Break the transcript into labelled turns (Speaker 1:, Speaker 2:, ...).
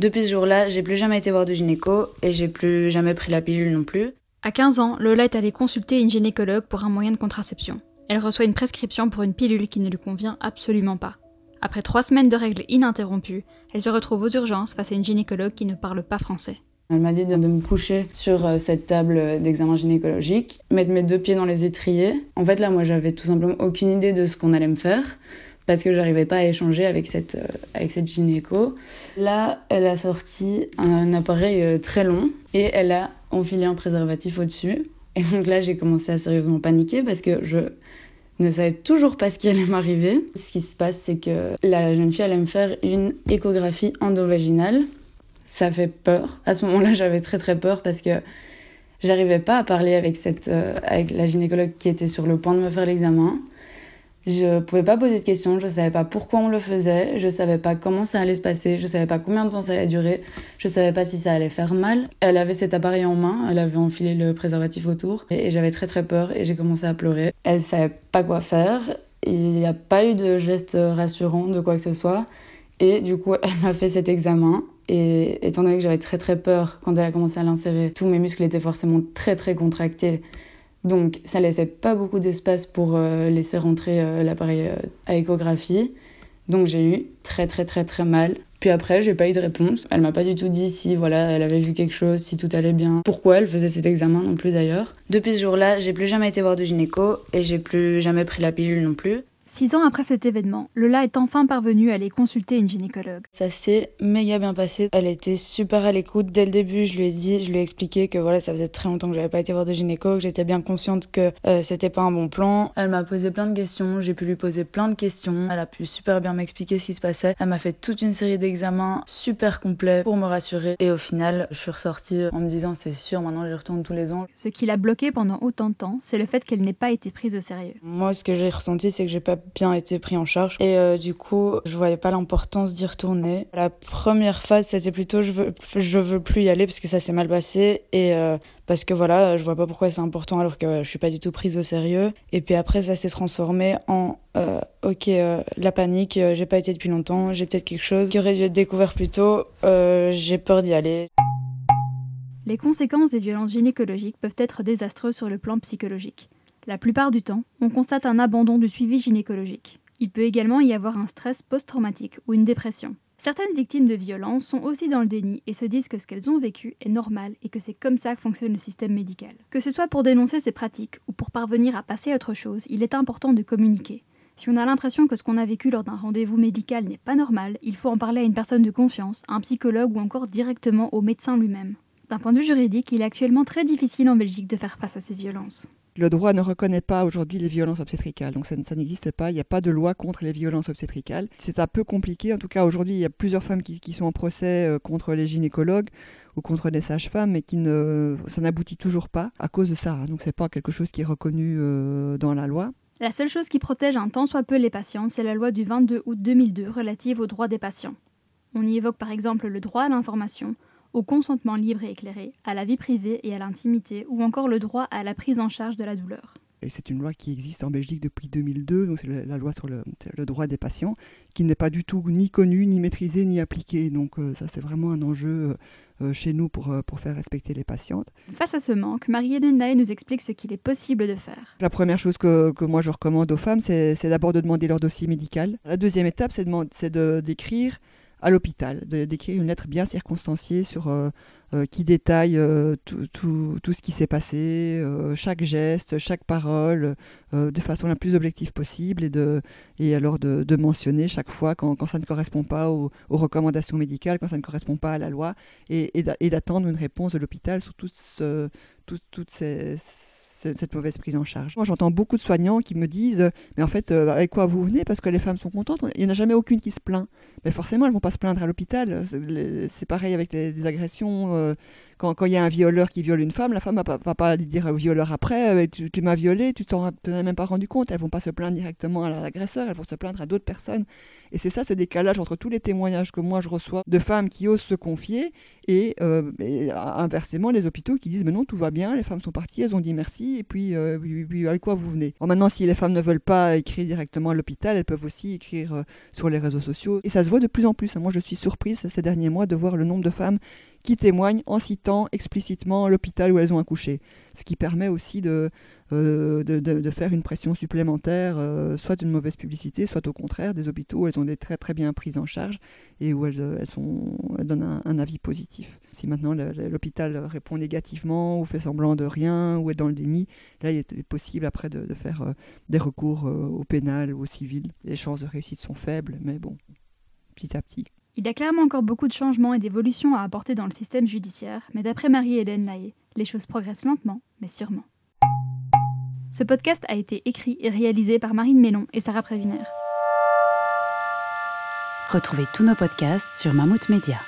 Speaker 1: Depuis ce jour-là, j'ai plus jamais été voir de gynéco et j'ai plus jamais pris la pilule non plus.
Speaker 2: À 15 ans, Lola est allée consulter une gynécologue pour un moyen de contraception. Elle reçoit une prescription pour une pilule qui ne lui convient absolument pas. Après trois semaines de règles ininterrompues, elle se retrouve aux urgences face à une gynécologue qui ne parle pas français.
Speaker 1: Elle m'a dit de, me coucher sur euh, cette table d'examen gynécologique, mettre mes deux pieds dans les étriers. En fait, là, moi, j'avais tout simplement aucune idée de ce qu'on allait me faire parce que j'arrivais pas à échanger avec cette, euh, avec cette gynéco. Là, elle a sorti un appareil euh, très long et elle a enfilé un préservatif au-dessus. Et donc là, j'ai commencé à sérieusement paniquer parce que je ne savais toujours pas ce qui allait m'arriver. Ce qui se passe, c'est que la jeune fille allait me faire une échographie endovaginale. Ça fait peur. À ce moment-là, j'avais très très peur parce que j'arrivais pas à parler avec, cette, euh, avec la gynécologue qui était sur le point de me faire l'examen. Je pouvais pas poser de questions, je savais pas pourquoi on le faisait, je savais pas comment ça allait se passer, je savais pas combien de temps ça allait durer, je savais pas si ça allait faire mal. Elle avait cet appareil en main, elle avait enfilé le préservatif autour et, j'avais très très peur et j'ai commencé à pleurer. Elle savait pas quoi faire, il n'y a pas eu de geste rassurant de quoi que ce soit et du coup elle m'a fait cet examen et étant donné que j'avais très très peur quand elle a commencé à l'insérer, tous mes muscles étaient forcément très très contractés. Donc ça laissait pas beaucoup d'espace pour euh, laisser rentrer euh, l'appareil euh, à échographie. Donc j'ai eu très très très très mal. Puis après, j'ai pas eu de réponse. Elle m'a pas du tout dit si voilà, elle avait vu quelque chose, si tout allait bien. Pourquoi elle faisait cet examen non plus d'ailleurs. Depuis ce jour-là, j'ai plus jamais été voir de gynéco et j'ai plus jamais pris la pilule non plus.
Speaker 2: Six ans après cet événement, Lola est enfin parvenue à aller consulter une gynécologue.
Speaker 1: Ça s'est méga bien passé. Elle était super à l'écoute. Dès le début, je lui ai dit, je lui ai expliqué que voilà, ça faisait très longtemps que j'avais pas été voir de gynéco, que j'étais bien consciente que euh, c'était pas un bon plan. Elle m'a posé plein de questions, j'ai pu lui poser plein de questions. Elle a pu super bien m'expliquer ce qui se passait. Elle m'a fait toute une série d'examens super complets pour me rassurer. Et au final, je suis ressortie en me disant, c'est sûr, maintenant je retourne tous les ans.
Speaker 2: Ce qui l'a bloquée pendant autant de temps, c'est le fait qu'elle n'ait pas été prise au sérieux.
Speaker 1: Moi, ce que j'ai ressenti, c'est que j'ai pas bien été pris en charge. Et euh, du coup, je voyais pas l'importance d'y retourner. La première phase, c'était plutôt je veux, je veux plus y aller parce que ça s'est mal passé et euh, parce que voilà, je vois pas pourquoi c'est important alors que je suis pas du tout prise au sérieux. Et puis après, ça s'est transformé en euh, ok, la panique, j'ai pas été depuis longtemps, j'ai peut-être quelque chose qui aurait dû être découvert plus tôt, j'ai peur d'y aller.
Speaker 2: Les conséquences des violences gynécologiques peuvent être désastreuses sur le plan psychologique. La plupart du temps, on constate un abandon du suivi gynécologique. Il peut également y avoir un stress post-traumatique ou une dépression. Certaines victimes de violences sont aussi dans le déni et se disent que ce qu'elles ont vécu est normal et que c'est comme ça que fonctionne le système médical. Que ce soit pour dénoncer ces pratiques ou pour parvenir à passer à autre chose, il est important de communiquer. Si on a l'impression que ce qu'on a vécu lors d'un rendez-vous médical n'est pas normal, il faut en parler à une personne de confiance, un psychologue ou encore directement au médecin lui-même. D'un point de vue juridique, il est actuellement très difficile en Belgique de faire face à ces violences.
Speaker 3: Le droit ne reconnaît pas aujourd'hui les violences obstétricales, donc ça, n'existe pas. Il n'y a pas de loi contre les violences obstétricales. C'est un peu compliqué. En tout cas, aujourd'hui, il y a plusieurs femmes qui, sont en procès euh, contre les gynécologues ou contre les sages-femmes, mais qui ne, ça n'aboutit toujours pas à cause de ça. Donc, c'est pas quelque chose qui est reconnu euh, dans la loi.
Speaker 2: La seule chose qui protège un tant soit peu les patients, c'est la loi du 22 août 2002 relative aux droits des patients. On y évoque par exemple le droit à l'information, au consentement libre et éclairé, à la vie privée et à l'intimité, ou encore le droit à la prise en charge de la douleur.
Speaker 3: Et c'est une loi qui existe en Belgique depuis 2002, donc c'est la loi sur le, droit des patients, qui n'est pas du tout ni connue, ni maîtrisée, ni appliquée. Donc euh, ça c'est vraiment un enjeu euh, euh, chez nous pour, pour faire respecter les patientes.
Speaker 2: Face à ce manque, Marie-Hélène Lay nous explique ce qu'il est possible de faire.
Speaker 3: La première chose que, que moi je recommande aux femmes, c'est d'abord de demander leur dossier médical. La deuxième étape, c'est d'écrire à l'hôpital, d'écrire une lettre bien circonstanciée sur euh, euh, qui détaille euh, tout, ce qui s'est passé, chaque geste, chaque parole, de façon la plus objective possible, et, de, et alors de, mentionner chaque fois quand, ça ne correspond pas aux, recommandations médicales, quand ça ne correspond pas à la loi, et, et d'attendre une réponse de l'hôpital sur toutes ces cette mauvaise prise en charge. Moi, j'entends beaucoup de soignants qui me disent Mais en fait, euh, avec quoi vous venez? Parce que les femmes sont contentes. Il n'y en a jamais aucune qui se plaint. Mais forcément, elles ne vont pas se plaindre à l'hôpital. C'est pareil avec les, agressions. Euh, quand il y a un violeur qui viole une femme, la femme ne va, pas lui dire au violeur après euh, Tu, m'as violé, tu t'en as même pas rendu compte. Elles ne vont pas se plaindre directement à l'agresseur, elles vont se plaindre à d'autres personnes. Et c'est ça ce décalage entre tous les témoignages que moi je reçois de femmes qui osent se confier Et, euh, inversement, les hôpitaux qui disent mais non, tout va bien, les femmes sont parties, elles ont dit merci, et puis, euh, avec quoi vous venez? Maintenant, si les femmes ne veulent pas écrire directement à l'hôpital, elles peuvent aussi écrire euh, sur les réseaux sociaux. Et ça se voit de plus en plus. Moi, je suis surprise ces derniers mois de voir le nombre de femmes qui témoignent en citant explicitement l'hôpital où elles ont accouché. Ce qui permet aussi de, euh, de, faire une pression supplémentaire, euh, soit d'une mauvaise publicité, soit au contraire des hôpitaux où elles ont des très très bien prises en charge et où elles, elles, sont, donnent un, avis positif. Si maintenant l'hôpital répond négativement ou fait semblant de rien ou est dans le déni, là il est possible après de, faire euh, des recours au pénal ou au civil. Les chances de réussite sont faibles, mais bon, petit à petit.
Speaker 2: Il y a clairement encore beaucoup de changements et d'évolutions à apporter dans le système judiciaire, mais d'après Marie-Hélène Lahaye, les choses progressent lentement, mais sûrement. Ce podcast a été écrit et réalisé par Marine Mélon et Sarah Préviner.
Speaker 4: Retrouvez tous nos podcasts sur Mammouth Media.